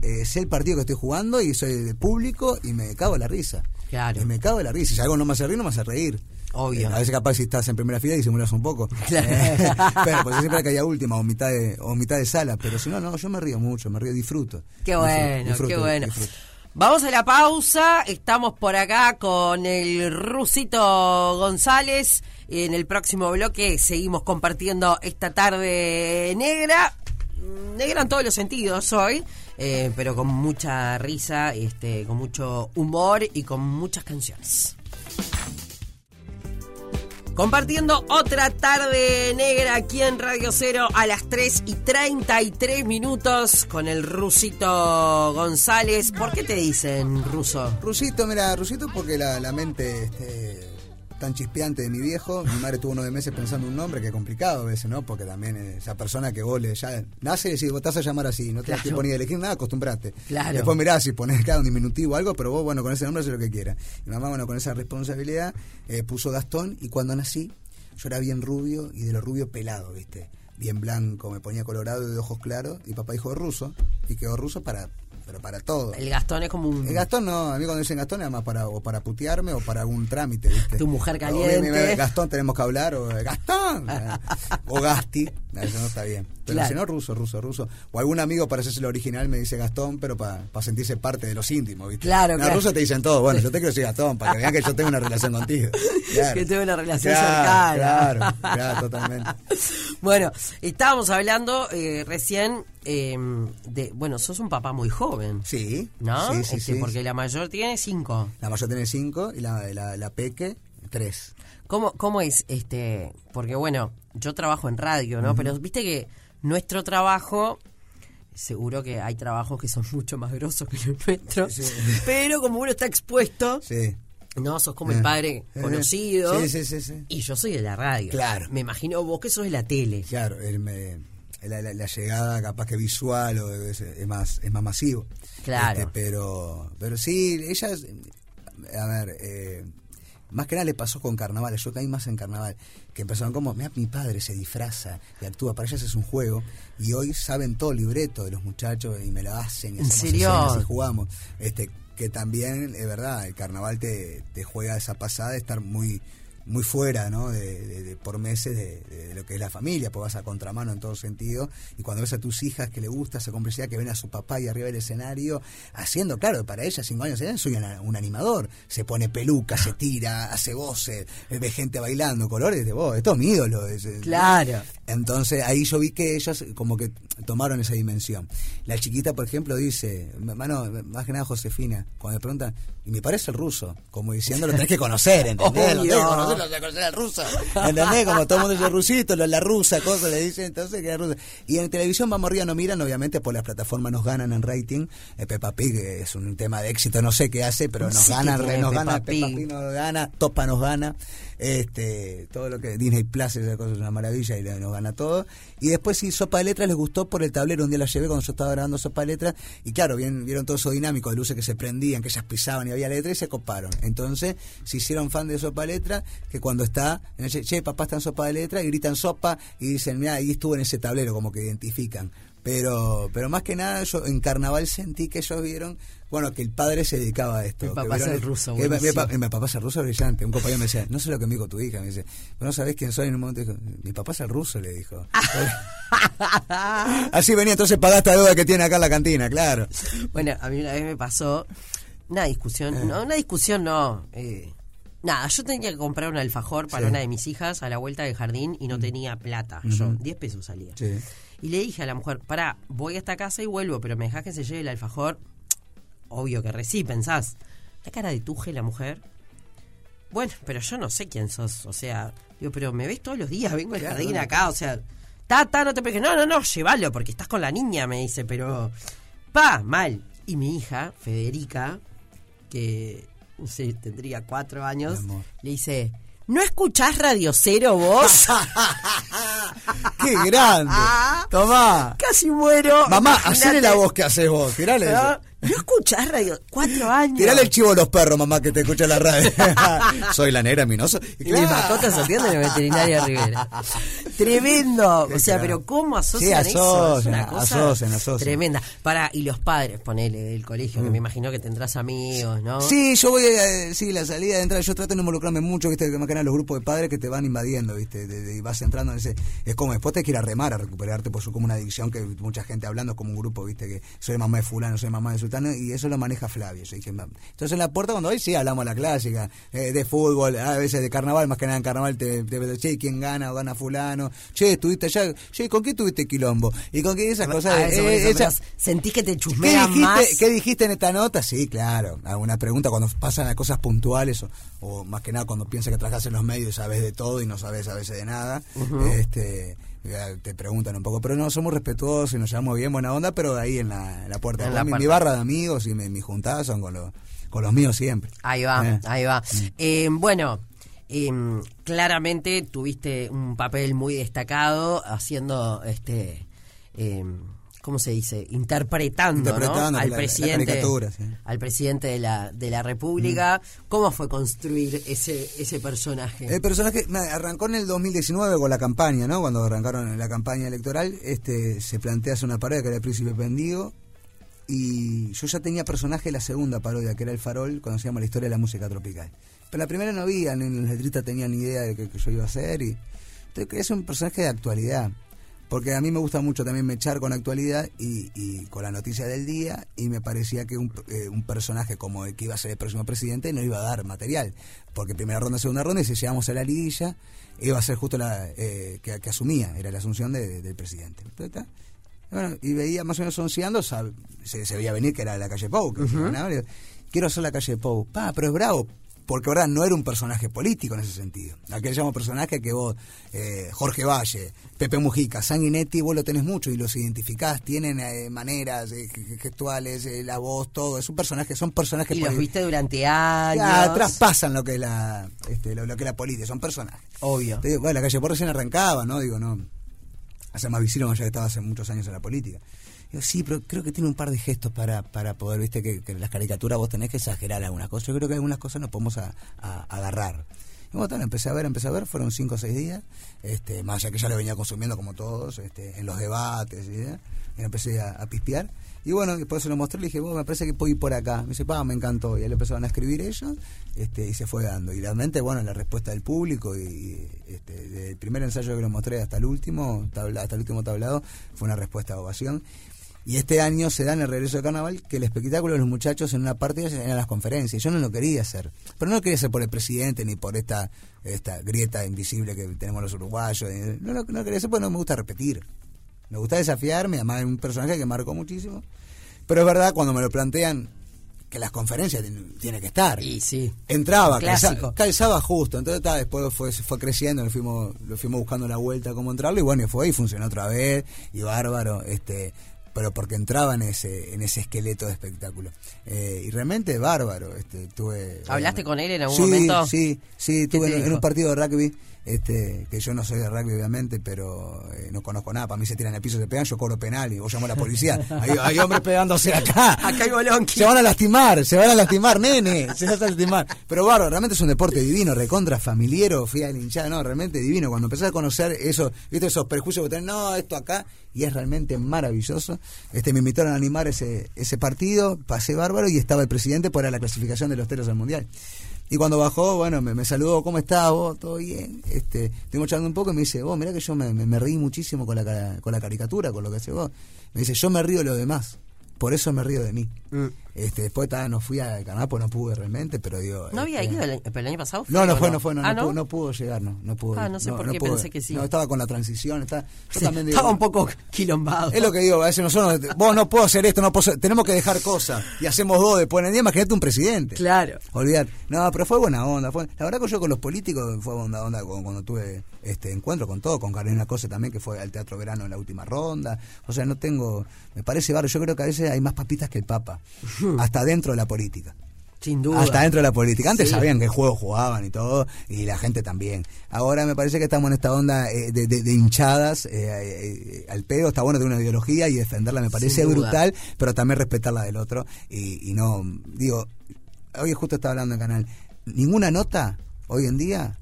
[SPEAKER 2] eh, sé el partido que estoy jugando y soy de público y me cago en la risa.
[SPEAKER 1] Claro.
[SPEAKER 2] Y me cago en la risa. Si algo no me hace reír, no me hace reír.
[SPEAKER 1] Obvio.
[SPEAKER 2] Eh, a veces capaz si estás en primera fila y disimulas un poco. *laughs*
[SPEAKER 1] Claro.
[SPEAKER 2] Eh, pero pues siempre que haya última o mitad de, o mitad de sala. Pero si no, no, yo me río mucho, me río, disfruto.
[SPEAKER 1] Qué bueno,
[SPEAKER 2] disfruto,
[SPEAKER 1] qué bueno.
[SPEAKER 2] disfruto.
[SPEAKER 1] Vamos a la pausa. Estamos por acá con el Rusito González. En el próximo bloque seguimos compartiendo esta tarde negra. Mm, Negra en todos los sentidos hoy, eh, pero con mucha risa, este, con mucho humor y con muchas canciones. Compartiendo otra tarde negra aquí en Radio Cero a las 3 y 33 minutos con el Rusito González. ¿Por qué te dicen ruso?
[SPEAKER 2] Rusito, mira, Rusito porque la, la mente este, tan chispeante de mi viejo. Mi madre tuvo nueve meses pensando un nombre, que es complicado a veces, ¿no? Porque también esa persona que vos le ya nace y decís, vos te vas a llamar así, no te
[SPEAKER 1] Claro.
[SPEAKER 2] que poner elegir nada, acostumbrate.
[SPEAKER 1] Claro.
[SPEAKER 2] Después mirás si pones cada un diminutivo o algo, pero vos, bueno, con ese nombre haces lo que quieras. Mi mamá, bueno, con esa responsabilidad, eh, puso Gastón y cuando nací, yo era bien rubio y de lo rubio pelado, ¿viste? Bien blanco, me ponía colorado y de ojos claros. Y papá dijo ruso, y quedó ruso para, pero para todo.
[SPEAKER 1] El Gastón es como un...
[SPEAKER 2] El Gastón no, a mí cuando dicen Gastón es más para, o para putearme o para algún trámite, ¿viste?
[SPEAKER 1] Tu mujer caliente.
[SPEAKER 2] Gastón, tenemos que hablar, o Gastón, *laughs* o Gasti, eso no está bien. Pero
[SPEAKER 1] Claro.
[SPEAKER 2] si no, ruso, ruso, ruso. O algún amigo para hacerse el original me dice Gastón, pero para sentirse parte de los íntimos, ¿viste?
[SPEAKER 1] Claro,
[SPEAKER 2] No,
[SPEAKER 1] claro.
[SPEAKER 2] ruso te dicen todo, bueno, yo te quiero decir Gastón, para que vean que yo tengo una relación contigo. Claro.
[SPEAKER 1] Que tengo una relación
[SPEAKER 2] Claro,
[SPEAKER 1] cercana.
[SPEAKER 2] Claro, claro, totalmente. *laughs*
[SPEAKER 1] Bueno, estábamos hablando eh, recién eh, de... Bueno, sos un papá muy joven,
[SPEAKER 2] Sí,
[SPEAKER 1] ¿no?
[SPEAKER 2] sí, sí,
[SPEAKER 1] Este,
[SPEAKER 2] sí.
[SPEAKER 1] Porque la mayor tiene cinco.
[SPEAKER 2] La mayor tiene cinco y la, la, la peque, tres.
[SPEAKER 1] ¿Cómo, ¿Cómo es este? Porque bueno, yo trabajo en radio, ¿no? Pero viste que nuestro trabajo, seguro que hay trabajos que son *laughs* mucho más grosos que los nuestros,
[SPEAKER 2] Sí.
[SPEAKER 1] pero como uno está expuesto,
[SPEAKER 2] Sí.
[SPEAKER 1] no, sos como el
[SPEAKER 2] Eh.
[SPEAKER 1] padre
[SPEAKER 2] Eh.
[SPEAKER 1] conocido.
[SPEAKER 2] Sí, sí, sí, sí.
[SPEAKER 1] Y yo soy de la radio.
[SPEAKER 2] Claro.
[SPEAKER 1] Me imagino vos que sos de la tele.
[SPEAKER 2] Claro, el me- la, la- la llegada capaz que visual o es, es más es más masivo.
[SPEAKER 1] Claro.
[SPEAKER 2] Este, pero pero sí, ella es- a ver, eh, más que nada le pasó con carnaval, yo caí más en carnaval, que empezaron como, mira, mi padre se disfraza y actúa, para ellas es un juego, y hoy saben todo el libreto de los muchachos y me lo hacen, y
[SPEAKER 1] ¿En serio?
[SPEAKER 2] y jugamos. Este, que también, es verdad, el carnaval te, te juega esa pasada de estar muy muy fuera, ¿no? De, de- de- por meses de, de lo que es la familia, pues vas a contramano en todo sentido. Y cuando ves a tus hijas que le gusta esa complicidad, que ven a su papá y arriba del escenario, haciendo, claro, para ellas cinco años, soy una- un animador. Se pone peluca, se tira, hace voces, ve gente bailando, colores de vos, esto es mi ídolo. es-
[SPEAKER 1] Claro.
[SPEAKER 2] entonces ahí yo vi que ellos como que tomaron esa dimensión. La chiquita, por ejemplo, dice, mano, más que nada Josefina, cuando me preguntan, y me parece el ruso, como diciendo lo tenés que conocer, ¿entendés? *laughs* Lo tenés que conocer, al ruso. ¿Entendés? Como todo el mundo dice rusito, la rusa, cosas le dicen, entonces que rusa. Y en televisión vamos arriba, no miran, obviamente por las plataformas nos ganan en rating. Eh, Peppa Pig es un tema de éxito, no sé qué hace, pero nos
[SPEAKER 1] Sí
[SPEAKER 2] gana,
[SPEAKER 1] tiene
[SPEAKER 2] nos
[SPEAKER 1] Peppa
[SPEAKER 2] gana,
[SPEAKER 1] Pig.
[SPEAKER 2] Peppa Pig nos gana, Topa nos gana, este, todo lo que Disney Plus esa cosa es una maravilla y nos gana todo. Y después sí, Sopa de Letras les gustó por el tablero, un día la llevé cuando yo estaba grabando Sopa de Letras y claro, vieron, vieron todo eso dinámico de luces que se prendían, que ellas pisaban y había letra y se coparon. Entonces se hicieron fan de Sopa de Letras, que cuando está, che, che, papá está en Sopa de Letras y gritan Sopa y dicen, mira, ahí estuvo en ese tablero, como que identifican. Pero, pero más que nada, yo en carnaval sentí que ellos vieron, bueno, que el padre se dedicaba a esto.
[SPEAKER 1] Mi papá es el ruso,
[SPEAKER 2] mi- mi, mi papá es el ruso brillante. Un compañero me decía, no sé lo que me dijo tu hija. Me dice, no sabés quién soy. En un momento dijo, mi papá es el ruso, le dijo. *laughs* Así venía, entonces pagaste la deuda que tiene acá en la cantina, claro.
[SPEAKER 1] Bueno, a mí una vez me pasó una discusión, no, una discusión no. eh, nada, yo tenía que comprar un alfajor para
[SPEAKER 2] Sí.
[SPEAKER 1] una de mis hijas a la vuelta del jardín y no tenía plata. Yo, 10 pesos salía.
[SPEAKER 2] Sí.
[SPEAKER 1] Y le dije a la mujer, pará, voy a esta casa y vuelvo, pero me dejás que se lleve el alfajor. Obvio que reci, pensás. La cara de tuje la mujer. Bueno, pero yo no sé quién sos. O sea, digo, pero me ves todos los días, vengo al jardín acá, o sea, tata, no te pegues. No, no, no, llévalo, porque estás con la niña, me dice, pero. Pa, mal. Y mi hija, Federica, que no sé, tendría cuatro años, le dice. ¿No escuchás Radio Cero vos? *laughs*
[SPEAKER 2] ¡Qué grande! *laughs* Tomá.
[SPEAKER 1] Casi muero.
[SPEAKER 2] Mamá,
[SPEAKER 1] Imagínate.
[SPEAKER 2] hacele la voz que haces vos. Tirale
[SPEAKER 1] ¿No?
[SPEAKER 2] Eso.
[SPEAKER 1] ¿No escuchás radio? Cuatro *laughs* años.
[SPEAKER 2] Tirale el chivo a los perros, mamá, que te escucha la radio. *laughs* Soy la negra minoso.
[SPEAKER 1] Y mis mascotas atienden en veterinaria Rivera. Tremendo. O sea, pero ¿cómo
[SPEAKER 2] Sí,
[SPEAKER 1] asocian eso? Es una cosa
[SPEAKER 2] asocian, asocian.
[SPEAKER 1] tremenda. Para, y los padres, ponele, del colegio,
[SPEAKER 2] Mm.
[SPEAKER 1] que me imagino que tendrás amigos, ¿no?
[SPEAKER 2] Sí, yo voy a, sí, la salida de entrada, yo trato de no involucrarme mucho, viste, que más que nada los grupos de padres que te van invadiendo, viste, de- de- y vas entrando en ese, es como después te quieres remar a recuperarte, por su como una adicción que mucha gente hablando es como un grupo, viste, que soy mamá de fulano, soy mamá de su y eso lo maneja Flavio. Yo dije, "Ma". entonces en la puerta cuando hoy sí hablamos la clásica, eh, de fútbol, a veces de carnaval, más que nada en carnaval te, te che, ¿quién gana o gana fulano? Che, estuviste allá, che, ¿con qué tuviste quilombo? Y con qué esas cosas,
[SPEAKER 1] Ah, eso,
[SPEAKER 2] eh,
[SPEAKER 1] eso,
[SPEAKER 2] esa-
[SPEAKER 1] pero ¿Sentís que te
[SPEAKER 2] ¿Qué
[SPEAKER 1] chusmean
[SPEAKER 2] dijiste,
[SPEAKER 1] más?
[SPEAKER 2] ¿Qué dijiste en esta nota? Sí, claro. Alguna pregunta cuando pasan a cosas puntuales o, o más que nada cuando piensas que trabajas en los medios y sabes de todo y no sabes a veces de nada. este te preguntan un poco, pero no, somos respetuosos y nos llevamos bien, buena onda, pero ahí en la, en la puerta.
[SPEAKER 1] En la
[SPEAKER 2] mi, barra de amigos y mi, mis juntadas son con los, con los míos siempre.
[SPEAKER 1] Ahí va,
[SPEAKER 2] Eh.
[SPEAKER 1] ahí va. Eh, bueno, eh, claramente tuviste un papel muy destacado haciendo este. ¿Cómo se dice? Interpretando, al
[SPEAKER 2] la-
[SPEAKER 1] presidente,
[SPEAKER 2] sí.
[SPEAKER 1] al presidente de la de la República. ¿Cómo fue construir ese ese personaje?
[SPEAKER 2] El personaje arrancó en el 2019 con la campaña, ¿no? Cuando arrancaron la campaña electoral, este se plantea hacer una parodia que era el Príncipe Pendigo y yo ya tenía personaje de la segunda parodia, que era El Farol, cuando se llama la historia de la música tropical. Pero la primera no había, ni los letristas tenían ni idea de que, que yo iba a hacer y entonces ser un personaje de actualidad. Porque a mí me gusta mucho también mechar con la actualidad y, y con la noticia del día y me parecía que un, eh, un personaje como el que iba a ser el próximo presidente no iba a dar material. Porque primera ronda, segunda ronda y si llegamos a la liguilla iba a ser justo la eh, que, que asumía, era la asunción de- del presidente. Bueno, y veía más o menos onceando, se, se veía venir que era la calle Pou. que y digo, Quiero hacer la calle Pou. Pa, pero es bravo. Porque verdad no era un personaje político en ese sentido. Aquel llamo personaje que vos, eh, Jorge Valle, Pepe Mujica, Sanguinetti, vos lo tenés mucho y los identificás, tienen eh, maneras eh, ge- gestuales, eh, la voz, todo. Es un personaje, son personajes
[SPEAKER 1] y los viste durante años.
[SPEAKER 2] Ya, traspasan lo que es la, este, lo, lo que es la política, son personajes.
[SPEAKER 1] Obvio.
[SPEAKER 2] Te digo, bueno, la calle Pou recién arrancaba, ¿no? Digo, no. Hace más visible ya estaba hace muchos años en la política. Sí, pero creo que tiene un par de gestos para, para poder, viste, que, las caricaturas vos tenés que exagerar algunas cosas. Yo creo que algunas cosas nos podemos a- a- agarrar. Y bueno, empecé a ver, empecé a ver, fueron cinco o seis días, este, más allá que ya lo venía consumiendo como todos, este, en los debates, y, empecé a, a pispear. Y bueno, después se lo mostré le dije, bueno, me parece que puedo ir por acá. Me dice, pa, me encantó. Y ahí le empezaron a escribir ellos este, y se fue dando. Y realmente, bueno, la respuesta del público y, y, este, desde el primer ensayo que lo mostré hasta el último, hasta el último tablado, fue una respuesta de ovación. Y este año se da en el regreso de carnaval que el espectáculo de los muchachos en una parte eran las conferencias. Yo no lo quería hacer. Pero no lo quería hacer por el presidente ni por esta esta grieta invisible que tenemos los uruguayos. No lo, no quería hacer porque no me gusta repetir. Me gusta desafiarme, además es un personaje que marcó muchísimo. Pero es verdad, cuando me lo plantean, que las conferencias tiene que estar.
[SPEAKER 1] Y sí.
[SPEAKER 2] Entraba, calza-
[SPEAKER 1] Clásico.
[SPEAKER 2] calzaba justo. Entonces ta, después fue, fue creciendo, lo fuimos, lo fuimos buscando la vuelta cómo entrarlo y bueno, y fue y funcionó otra vez, y bárbaro, este pero porque entraba en ese, en ese esqueleto de espectáculo. Eh, y realmente bárbaro. Este, tuve,
[SPEAKER 1] ¿Hablaste con él en algún
[SPEAKER 2] sí,
[SPEAKER 1] momento?
[SPEAKER 2] Sí, sí,
[SPEAKER 1] ¿Qué
[SPEAKER 2] tuve en, un partido de rugby, este, que yo no soy de rugby obviamente, pero eh, no conozco nada. Para mí se tiran al piso, se pegan, yo cobro penal y vos llamo a la policía. Hay, *laughs* hay hombres pegándose acá.
[SPEAKER 1] Acá hay bolonqui.
[SPEAKER 2] Se van a lastimar, se van a lastimar, nene, se van a lastimar. Pero bárbaro, realmente es un deporte divino, recontra familiero, fui al hinchada, no, realmente divino. Cuando empezás a conocer eso, viste esos prejuicios que tenés, no, esto acá, y es realmente maravilloso. Este me invitaron a animar ese, ese partido, pasé bárbaro y estaba el presidente por la clasificación de los teros al mundial. Y cuando bajó, bueno, me, saludó, ¿cómo estás vos? ¿Todo bien? Este, estuvimos charlando un poco y me dice, vos, mirá que yo me, me, me muchísimo con la, con la caricatura, con lo que hace vos. Me dice, yo me río de los demás, por eso me río de mí.
[SPEAKER 1] Mm.
[SPEAKER 2] Este, después no fui al canal, pues no pude realmente, pero digo...
[SPEAKER 1] ¿No había
[SPEAKER 2] este,
[SPEAKER 1] ido el, año pasado?
[SPEAKER 2] no, no fue, no fue, no,
[SPEAKER 1] Ah,
[SPEAKER 2] no, Pudo, no pudo llegar, no, no pudo.
[SPEAKER 1] Ah, no sé por qué
[SPEAKER 2] pudo.
[SPEAKER 1] pensé que sí.
[SPEAKER 2] No, estaba con la transición, está, yo
[SPEAKER 1] Sí,
[SPEAKER 2] también digo,
[SPEAKER 1] estaba un poco quilombado.
[SPEAKER 2] es lo que digo, a veces nosotros, vos no puedo hacer esto, no puedo hacer- tenemos que dejar cosas y hacemos dos después en el día, imagínate un presidente.
[SPEAKER 1] Claro.
[SPEAKER 2] Olvidar. No, pero fue buena onda. Fue, la verdad que yo con los políticos fue buena onda cuando, cuando tuve este encuentro con todo, con Carolina Cosa también, que fue al Teatro Verano en la última ronda. O sea, no tengo. Me parece barro. Yo creo que a veces hay más papitas que el Papa. Hasta dentro de la política.
[SPEAKER 1] Sin duda.
[SPEAKER 2] Hasta dentro de la política. Antes
[SPEAKER 1] Sí.
[SPEAKER 2] sabían qué juegos jugaban y todo, y la gente también. Ahora me parece que estamos en esta onda eh, de, de- de hinchadas eh, eh, al pedo. Está bueno tener una ideología y defenderla me parece brutal, pero también respetar la del otro. Y, y no, digo, hoy justo estaba hablando en canal, ninguna nota hoy en día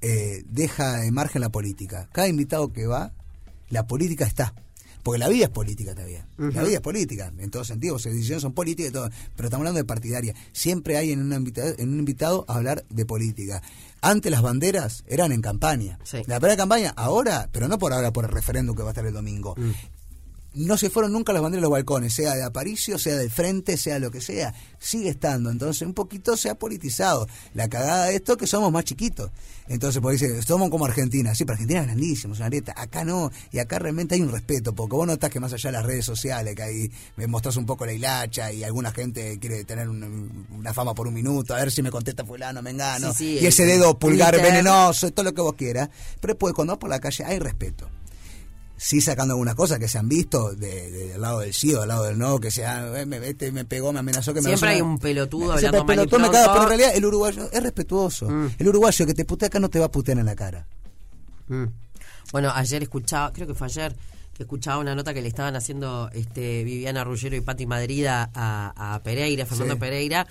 [SPEAKER 2] eh, deja de margen la política. Cada invitado que va, la política está. Porque la vida es política también. La vida es política, en todo sentido. Las decisiones son políticas y todo. Pero estamos hablando de partidaria. Siempre hay en, una invita- en un invitado a hablar de política. Antes las banderas eran en campaña.
[SPEAKER 1] Sí.
[SPEAKER 2] La primera campaña, ahora, pero no por ahora, por el referéndum que va a estar el domingo.
[SPEAKER 1] Mm.
[SPEAKER 2] No se fueron nunca las banderas de los balcones, sea de Aparicio, sea del frente, sea lo que sea. Sigue estando. Entonces, un poquito se ha politizado. La cagada de esto que somos más chiquitos. Entonces, pues dice, somos como Argentina. Sí, pero Argentina es grandísimo, es una. Acá no. Y acá realmente hay un respeto, porque vos notás que más allá de las redes sociales, que ahí me mostrás un poco la hilacha y alguna gente quiere tener un- una fama por un minuto, a ver si me contesta fulano, me engano.
[SPEAKER 1] Sí, sí,
[SPEAKER 2] y ese dedo pulgar venenoso, todo lo que vos quieras. Pero después, cuando vas por la calle, hay respeto sí sacando algunas cosas que se han visto de, de- del lado del sí o del lado del no, que sea, eh, me, este me pegó, me amenazó, que me
[SPEAKER 1] Siempre hay un pelotudo
[SPEAKER 2] Siempre
[SPEAKER 1] hablando mal
[SPEAKER 2] pelotudo, me pero en realidad el uruguayo es respetuoso.
[SPEAKER 1] Mm.
[SPEAKER 2] El uruguayo que te putea acá no te va a putear en la cara.
[SPEAKER 1] Mm. Bueno, ayer escuchaba, creo que fue ayer, que escuchaba una nota que le estaban haciendo este Viviana Ruggero y Pati Madrid a, a Pereira, Fernando
[SPEAKER 2] Sí.
[SPEAKER 1] Pereira,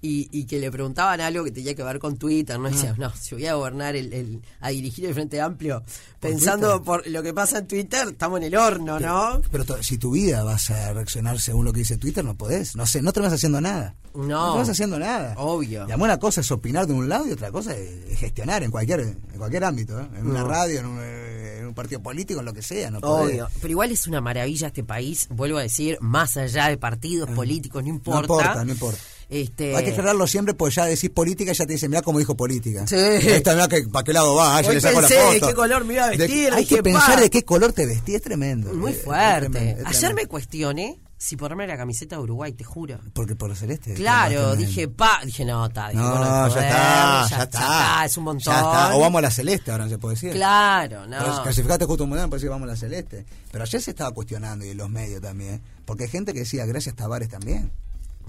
[SPEAKER 1] y, y que le preguntaban algo que tenía que ver con Twitter, ¿no?
[SPEAKER 2] Ah.
[SPEAKER 1] decía, no, si voy a gobernar, el, el- a dirigir el Frente Amplio, pensando por lo que pasa en Twitter, estamos en el horno, ¿no?
[SPEAKER 2] Pero si tu vida vas a reaccionar según lo que dice Twitter, no podés. No sé, no te vas haciendo nada.
[SPEAKER 1] No.
[SPEAKER 2] te vas haciendo nada.
[SPEAKER 1] Obvio.
[SPEAKER 2] Y una cosa es opinar de un lado y otra cosa es, es gestionar en cualquier en cualquier ámbito. ¿eh? En una
[SPEAKER 1] No.
[SPEAKER 2] radio, en un, eh, en un partido político, en lo que sea. No podés.
[SPEAKER 1] Obvio, pero igual es una maravilla este país, vuelvo a decir, más allá de partidos políticos, no
[SPEAKER 2] No
[SPEAKER 1] importa.
[SPEAKER 2] importa, no importa.
[SPEAKER 1] Este,
[SPEAKER 2] Hay que aclararlo siempre, porque ya decís política y ya te dicen, mira cómo dijo política.
[SPEAKER 1] Sí.
[SPEAKER 2] Esta, mirá que, para qué lado va, ah, ya le saco la
[SPEAKER 1] pensé de
[SPEAKER 2] foto.
[SPEAKER 1] qué color me iba a
[SPEAKER 2] De-
[SPEAKER 1] vestir,
[SPEAKER 2] hay
[SPEAKER 1] dije,
[SPEAKER 2] que pensar
[SPEAKER 1] pa.
[SPEAKER 2] de qué color te vestí, es tremendo.
[SPEAKER 1] Muy
[SPEAKER 2] es
[SPEAKER 1] fuerte.
[SPEAKER 2] tremendo, es
[SPEAKER 1] Ayer me cuestioné si ponerme la camiseta de Uruguay, te juro.
[SPEAKER 2] Porque por celeste.
[SPEAKER 1] Claro, dije, pa, dije, no, está, dije,
[SPEAKER 2] No,
[SPEAKER 1] bueno,
[SPEAKER 2] ya
[SPEAKER 1] joder,
[SPEAKER 2] está, ya está.
[SPEAKER 1] es un montón.
[SPEAKER 2] Ya está. O vamos a la celeste, ahora no se puede decir.
[SPEAKER 1] Claro,
[SPEAKER 2] Pero
[SPEAKER 1] no.
[SPEAKER 2] Clasificaste justo un mundial, pues sí, vamos a la celeste. Pero ayer se estaba cuestionando y en los medios también. Porque hay gente que decía, gracias Tavares también.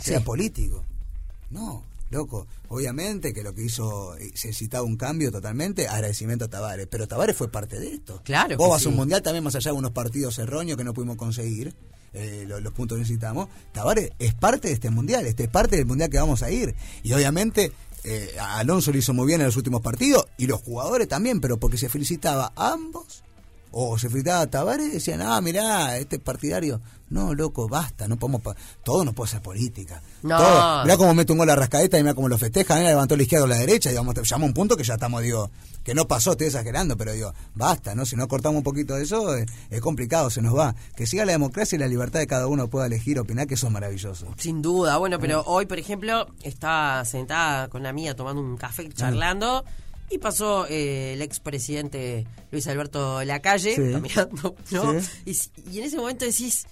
[SPEAKER 2] Sea
[SPEAKER 1] Sí.
[SPEAKER 2] político. No, loco. Obviamente que lo que hizo, eh, se necesitaba un cambio totalmente, agradecimiento a Tavares. Pero Tavares fue parte de esto.
[SPEAKER 1] Claro
[SPEAKER 2] Vos vas a un mundial también, más allá de unos partidos erróneos que no pudimos conseguir. eh, lo- los, puntos que necesitamos. Tavares es parte de este mundial, este es parte del mundial que vamos a ir. Y obviamente eh, Alonso lo hizo muy bien en los últimos partidos y los jugadores también, pero porque se felicitaba a ambos o se felicitaba a Tavares y decían, ah, mirá, este partidario. No, loco, basta, no podemos. pa- Todo no puede ser política.
[SPEAKER 1] No.
[SPEAKER 2] Todo. Mirá cómo mete un gol a rascaeta y mirá cómo lo festeja. Mirá, levantó la izquierda o la derecha. Digamos, te llama un punto que ya estamos, digo, que no pasó, estoy exagerando, pero digo, basta, ¿no? Si no cortamos un poquito de eso, eh, es, complicado, se nos va. Que siga la democracia y la libertad de cada uno pueda elegir, opinar, que eso es maravilloso.
[SPEAKER 1] Sin duda, bueno, pero hoy, por ejemplo, estaba sentada con la mía tomando un café, charlando, y pasó eh, el expresidente Luis Alberto Lacalle,
[SPEAKER 2] Sí.
[SPEAKER 1] caminando, *laughs* ¿no?
[SPEAKER 2] Sí.
[SPEAKER 1] Y, en ese momento decís,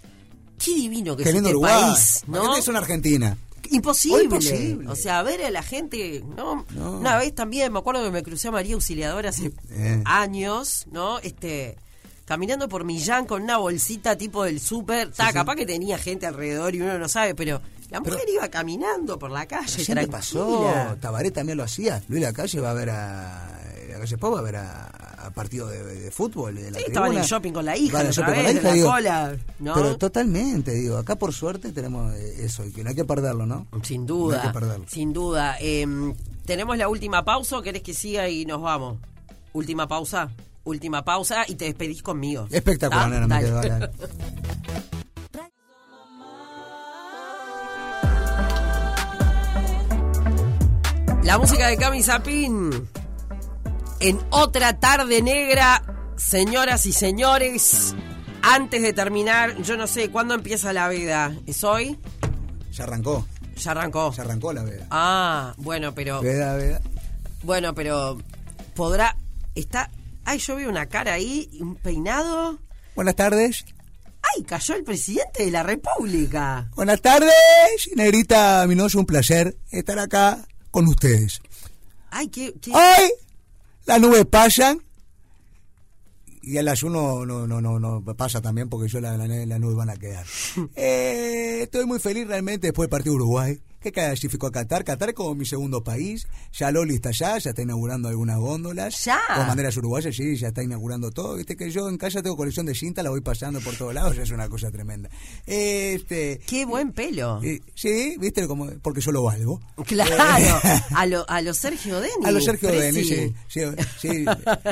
[SPEAKER 1] qué divino que
[SPEAKER 2] Qué
[SPEAKER 1] es este
[SPEAKER 2] Uruguay.
[SPEAKER 1] país, ¿no?
[SPEAKER 2] Es una Argentina.
[SPEAKER 1] Imposible.
[SPEAKER 2] Imposible.
[SPEAKER 1] O sea, ver a la gente, ¿no?
[SPEAKER 2] No.
[SPEAKER 1] Una vez también, me acuerdo que me crucé a María Auxiliadora hace
[SPEAKER 2] Eh.
[SPEAKER 1] años, ¿no? Este caminando por Millán con una bolsita tipo del súper,
[SPEAKER 2] sí.
[SPEAKER 1] capaz que tenía gente alrededor y uno no sabe, pero la mujer iba caminando por la calle,
[SPEAKER 2] te pasó. Tabaré también lo hacía. Luis Lacalle va a ver a. La calle Pau va a ver a, a partido de, de fútbol. De la
[SPEAKER 1] Sí, estaba en el shopping con la hija, otra
[SPEAKER 2] shopping con
[SPEAKER 1] vez,
[SPEAKER 2] la hija,
[SPEAKER 1] la
[SPEAKER 2] digo,
[SPEAKER 1] cola, ¿no?
[SPEAKER 2] Pero totalmente, digo, acá por suerte tenemos eh, eso y que no hay que perderlo, ¿no?
[SPEAKER 1] Sin
[SPEAKER 2] No
[SPEAKER 1] duda,
[SPEAKER 2] hay que perderlo.
[SPEAKER 1] sin duda. Em, Tenemos la última pausa, o ¿querés que siga y nos vamos? Última pausa, última pausa y te despedís conmigo.
[SPEAKER 2] Espectacular,
[SPEAKER 1] ¿Ta?
[SPEAKER 2] nena, me
[SPEAKER 1] Dale.
[SPEAKER 2] quedo, *laughs*
[SPEAKER 1] La música de Cami Zapín. En otra tarde negra, señoras y señores, antes de terminar, yo no sé, ¿cuándo empieza la veda? ¿Es hoy?
[SPEAKER 2] Ya arrancó,
[SPEAKER 1] Ya arrancó.
[SPEAKER 2] ya arrancó la veda.
[SPEAKER 1] Ah, bueno, pero...
[SPEAKER 2] Veda, veda.
[SPEAKER 1] Bueno, pero... ¿Podrá... Está... Ay, yo veo una cara ahí, un peinado...
[SPEAKER 2] Buenas tardes.
[SPEAKER 1] ¡Ay, cayó el presidente de la República!
[SPEAKER 2] Buenas tardes, Negrita Minoso, un placer estar acá con ustedes.
[SPEAKER 1] ¡Ay, qué... qué-
[SPEAKER 2] Hoy las nubes pasan y el ayuno no, no, no, no pasa también porque yo la, la, las nubes van a quedar. *laughs* Eh, estoy muy feliz realmente después del partido de Uruguay. Que clasificó a Qatar? Qatar es como mi segundo país. Ya Loli está allá, ya está inaugurando algunas góndolas.
[SPEAKER 1] Ya.
[SPEAKER 2] Con banderas uruguayas, sí, ya está inaugurando todo. Viste que yo en casa tengo colección de cinta, la voy pasando por todos lados, ya es una cosa tremenda. Este,
[SPEAKER 1] ¡Qué buen pelo!
[SPEAKER 2] eh, sí, viste, como, porque yo lo valgo.
[SPEAKER 1] Claro, *laughs* a lo, a lo Sergio Denis.
[SPEAKER 2] A los Sergio. Denis, sí, sí, sí,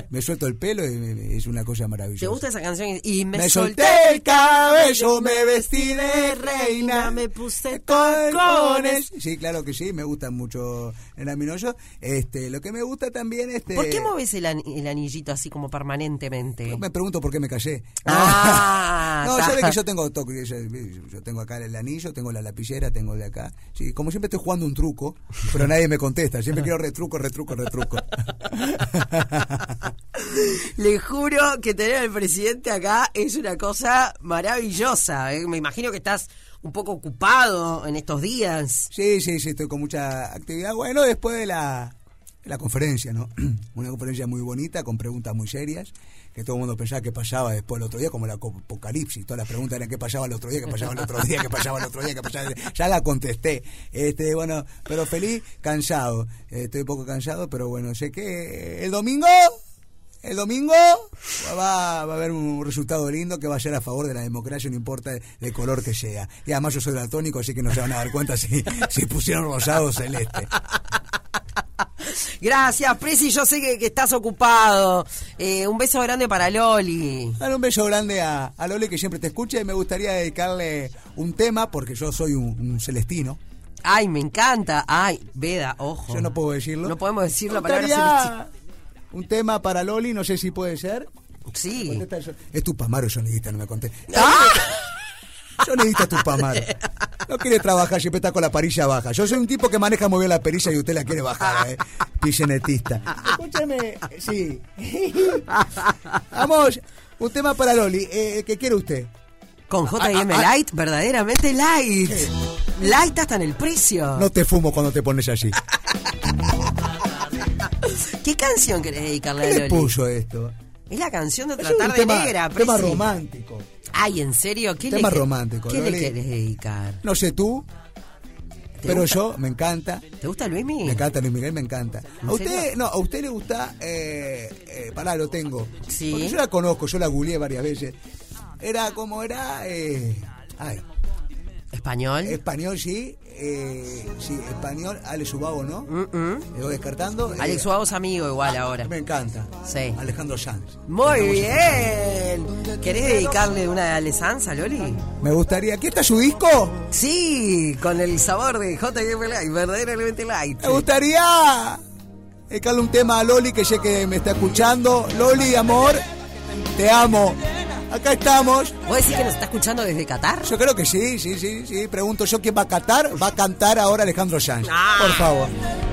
[SPEAKER 2] me suelto el pelo y me- es una cosa maravillosa.
[SPEAKER 1] ¿Te gusta esa canción? Y me,
[SPEAKER 2] Me solté el cabello, me vestí de reina,
[SPEAKER 1] me puse
[SPEAKER 2] con tacones sí, claro que sí, me gusta mucho el aminoyo. Este, lo que me gusta también este
[SPEAKER 1] ¿Por qué mueves el, an- el anillito así como permanentemente?
[SPEAKER 2] me pregunto por qué me callé.
[SPEAKER 1] Ah, *laughs*
[SPEAKER 2] no, sabes que yo tengo toque, yo, yo tengo acá el anillo, tengo la lapicera, tengo el de acá. Sí, como siempre estoy jugando un truco, pero nadie me contesta. Siempre quiero retruco, retruco, retruco. *laughs*
[SPEAKER 1] Le juro que tener al presidente acá es una cosa maravillosa. ¿eh? Me imagino que estás un poco ocupado en estos días.
[SPEAKER 2] Sí, sí, sí, estoy con mucha actividad. Bueno, después de la, la conferencia, ¿no? *clears throat* Una conferencia muy bonita, con preguntas muy serias, que todo el mundo pensaba que pasaba después el otro día, como la apocalipsis. Todas las preguntas eran qué pasaba el otro día, qué pasaba el otro día, qué pasaba el otro día, qué pasaba el- *laughs* Ya la contesté. Este, bueno, pero feliz, cansado. Estoy un poco cansado, pero bueno, sé que el domingo... El domingo va, va a haber un resultado lindo que va a ser a favor de la democracia, no importa de color que sea. Y además yo soy daltónico, así que no se van a dar cuenta si, si pusieron rosado o celeste.
[SPEAKER 1] Gracias, Presi. Yo sé que, que estás ocupado. Eh, un beso grande para Loli.
[SPEAKER 2] Un beso grande a, a Loli que siempre te escucha y me gustaría dedicarle un tema porque yo soy un, un celestino.
[SPEAKER 1] Ay, me encanta. Ay, Veda, ojo.
[SPEAKER 2] Yo no puedo decirlo.
[SPEAKER 1] No podemos decir la palabra celestino.
[SPEAKER 2] Un tema para Loli, no sé si puede ser.
[SPEAKER 1] Sí.
[SPEAKER 2] Es tu pamaro, sonidista, no me conté.
[SPEAKER 1] ¡Ah!
[SPEAKER 2] Sonidista tu pamaro. No quiere trabajar, siempre está con la parilla baja. Yo soy un tipo que maneja muy bien la perilla y usted la quiere bajar, ¿eh? Picenetista. Escúchame, sí. Vamos, un tema para Loli. Eh, ¿Qué quiere usted?
[SPEAKER 1] Con JM
[SPEAKER 2] Ah, ah,
[SPEAKER 1] Light, verdaderamente light. Light hasta en el precio.
[SPEAKER 2] No te fumo cuando te pones así.
[SPEAKER 1] ¿Qué canción querés dedicarle a
[SPEAKER 2] ¿Qué le
[SPEAKER 1] Loli?
[SPEAKER 2] puso esto?
[SPEAKER 1] Es la canción de
[SPEAKER 2] Es
[SPEAKER 1] Tratar
[SPEAKER 2] un
[SPEAKER 1] de
[SPEAKER 2] tema,
[SPEAKER 1] Negra,
[SPEAKER 2] tema romántico.
[SPEAKER 1] Ay, ¿en serio? ¿Qué
[SPEAKER 2] Tema
[SPEAKER 1] le,
[SPEAKER 2] romántico,
[SPEAKER 1] ¿Qué le
[SPEAKER 2] Loli.
[SPEAKER 1] querés dedicar?
[SPEAKER 2] No sé tú,
[SPEAKER 1] ¿Te
[SPEAKER 2] pero
[SPEAKER 1] gusta-
[SPEAKER 2] yo me encanta.
[SPEAKER 1] ¿Te gusta Luismi?
[SPEAKER 2] Me encanta Luis Miguel, me encanta.
[SPEAKER 1] ¿En
[SPEAKER 2] A usted,
[SPEAKER 1] serio?
[SPEAKER 2] no, a usted le gusta, eh, eh, pará, lo tengo.
[SPEAKER 1] Sí.
[SPEAKER 2] Porque yo la conozco, yo la googleé varias veces. Era como era, eh, ay,
[SPEAKER 1] ¿Español?
[SPEAKER 2] español sí, eh, sí, español, Alex Ubago, ¿no?
[SPEAKER 1] Mm-mm.
[SPEAKER 2] Le voy descartando. eh,
[SPEAKER 1] Alex Ubago es amigo igual ahora.
[SPEAKER 2] Me encanta.
[SPEAKER 1] Sí.
[SPEAKER 2] Alejandro Sanz.
[SPEAKER 1] Muy bien. ¿Querés dedicarle una de Alessanza, Loli?
[SPEAKER 2] Me gustaría, ¿aquí está su disco?
[SPEAKER 1] Sí, con el sabor de JM Light, verdaderamente light.
[SPEAKER 2] Me gustaría dedicarle un tema a Loli que sé que me está escuchando. Loli, amor, te amo. Acá estamos.
[SPEAKER 1] ¿Vos decís que nos está escuchando desde Qatar?
[SPEAKER 2] Yo creo que sí, sí, sí, sí. Pregunto yo quién va a cantar. Va a cantar ahora Alejandro Sanz.
[SPEAKER 1] Ah.
[SPEAKER 2] Por favor.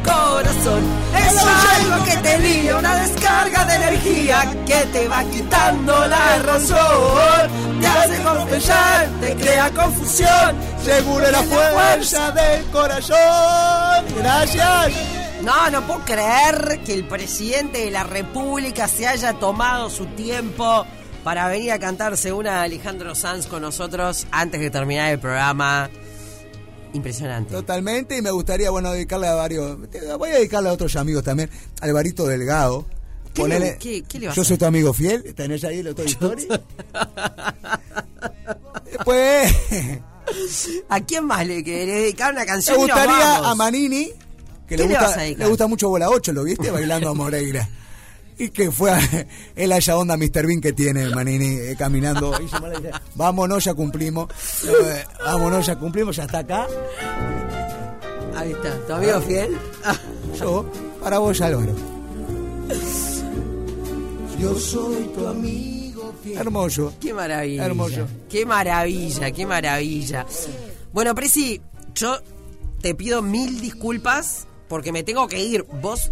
[SPEAKER 1] Corazón, es algo que te liga, una descarga de energía que te va quitando la razón, te hace confesar, te crea confusión.
[SPEAKER 2] Seguro la fuerza del corazón. Gracias.
[SPEAKER 1] No, no puedo creer que el presidente de la República se haya tomado su tiempo para venir a cantarse una de Alejandro Sanz con nosotros antes de terminar el programa. Impresionante.
[SPEAKER 2] Totalmente. Y me gustaría, bueno, dedicarle a varios. Voy a dedicarle a otros amigos también. Alvarito Delgado.
[SPEAKER 1] ¿Qué le- qué- qué le vas
[SPEAKER 2] Yo
[SPEAKER 1] a
[SPEAKER 2] soy tu amigo fiel. ¿Tenés ahí el Toy Story? Después.
[SPEAKER 1] ¿A quién más le querés dedicar una
[SPEAKER 2] Me
[SPEAKER 1] canción? nos
[SPEAKER 2] gustaría a Manini, que le
[SPEAKER 1] ¿Qué le
[SPEAKER 2] gusta,
[SPEAKER 1] a dedicar?
[SPEAKER 2] le gusta mucho Bola 8, ¿lo viste? Bailando a Moreira. *laughs* Y que fue a *laughs* esa onda Mr. Bean que tiene Manini eh, caminando. Y y dice, vámonos, ya cumplimos. Eh, vámonos, ya cumplimos, ya está acá.
[SPEAKER 1] Ahí está, tu amigo fiel.
[SPEAKER 2] Yo, para vos, Álvaro. Yo soy tu amigo fiel. Hermoso.
[SPEAKER 1] Qué maravilla.
[SPEAKER 2] Hermoso.
[SPEAKER 1] Qué maravilla, qué maravilla. Bueno, Presi, yo te pido mil disculpas porque me tengo que ir. Vos,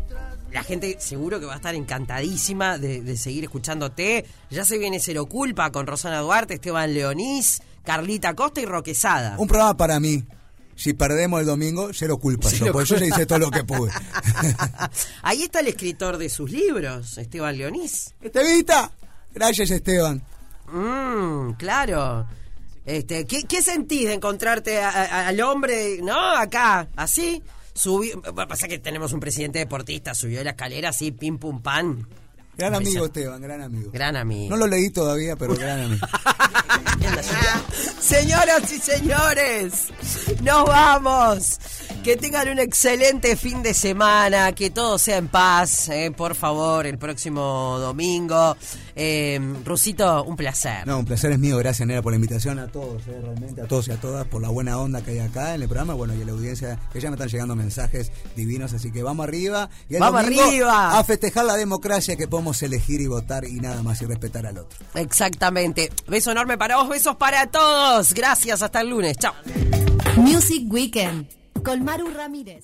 [SPEAKER 1] la gente seguro que va a estar encantadísima de, de seguir escuchándote. Ya se viene Cero Culpa con Rosana Duarte, Esteban Leonís, Carlita Costa y Roquesada.
[SPEAKER 2] Un programa para mí. Si perdemos el domingo, cero culpa. yo. Por eso hice todo lo que pude. *laughs*
[SPEAKER 1] Ahí está el escritor de sus libros, Esteban Leonís.
[SPEAKER 2] ¿Estevita? Gracias, Esteban.
[SPEAKER 1] Mm, claro. Este, ¿qué, qué sentís de encontrarte a- a- al hombre, no? Acá, así. Subí, pasa que tenemos un presidente deportista, subió la escalera así, pim pum pan.
[SPEAKER 2] Gran amigo Esteban, gran amigo.
[SPEAKER 1] Gran amigo.
[SPEAKER 2] No lo leí todavía, pero gran amigo. *laughs*
[SPEAKER 1] Señoras y señores, nos vamos. Que tengan un excelente fin de semana, que todo sea en paz, eh, por favor, el próximo domingo. Eh, Rusito, un placer.
[SPEAKER 2] No, un placer es mío, gracias Nera por la invitación a todos, eh, realmente a todos y a todas, por la buena onda que hay acá en el programa, bueno, y a la audiencia, que ya me están llegando mensajes divinos, así que vamos arriba. Y el
[SPEAKER 1] ¡Vamos arriba!
[SPEAKER 2] A festejar la democracia que podemos elegir y votar y nada más y respetar al otro.
[SPEAKER 1] Exactamente. Beso enorme para vos, besos para todos. Gracias, hasta el lunes. Chao.
[SPEAKER 3] Music Weekend con Maru Ramírez.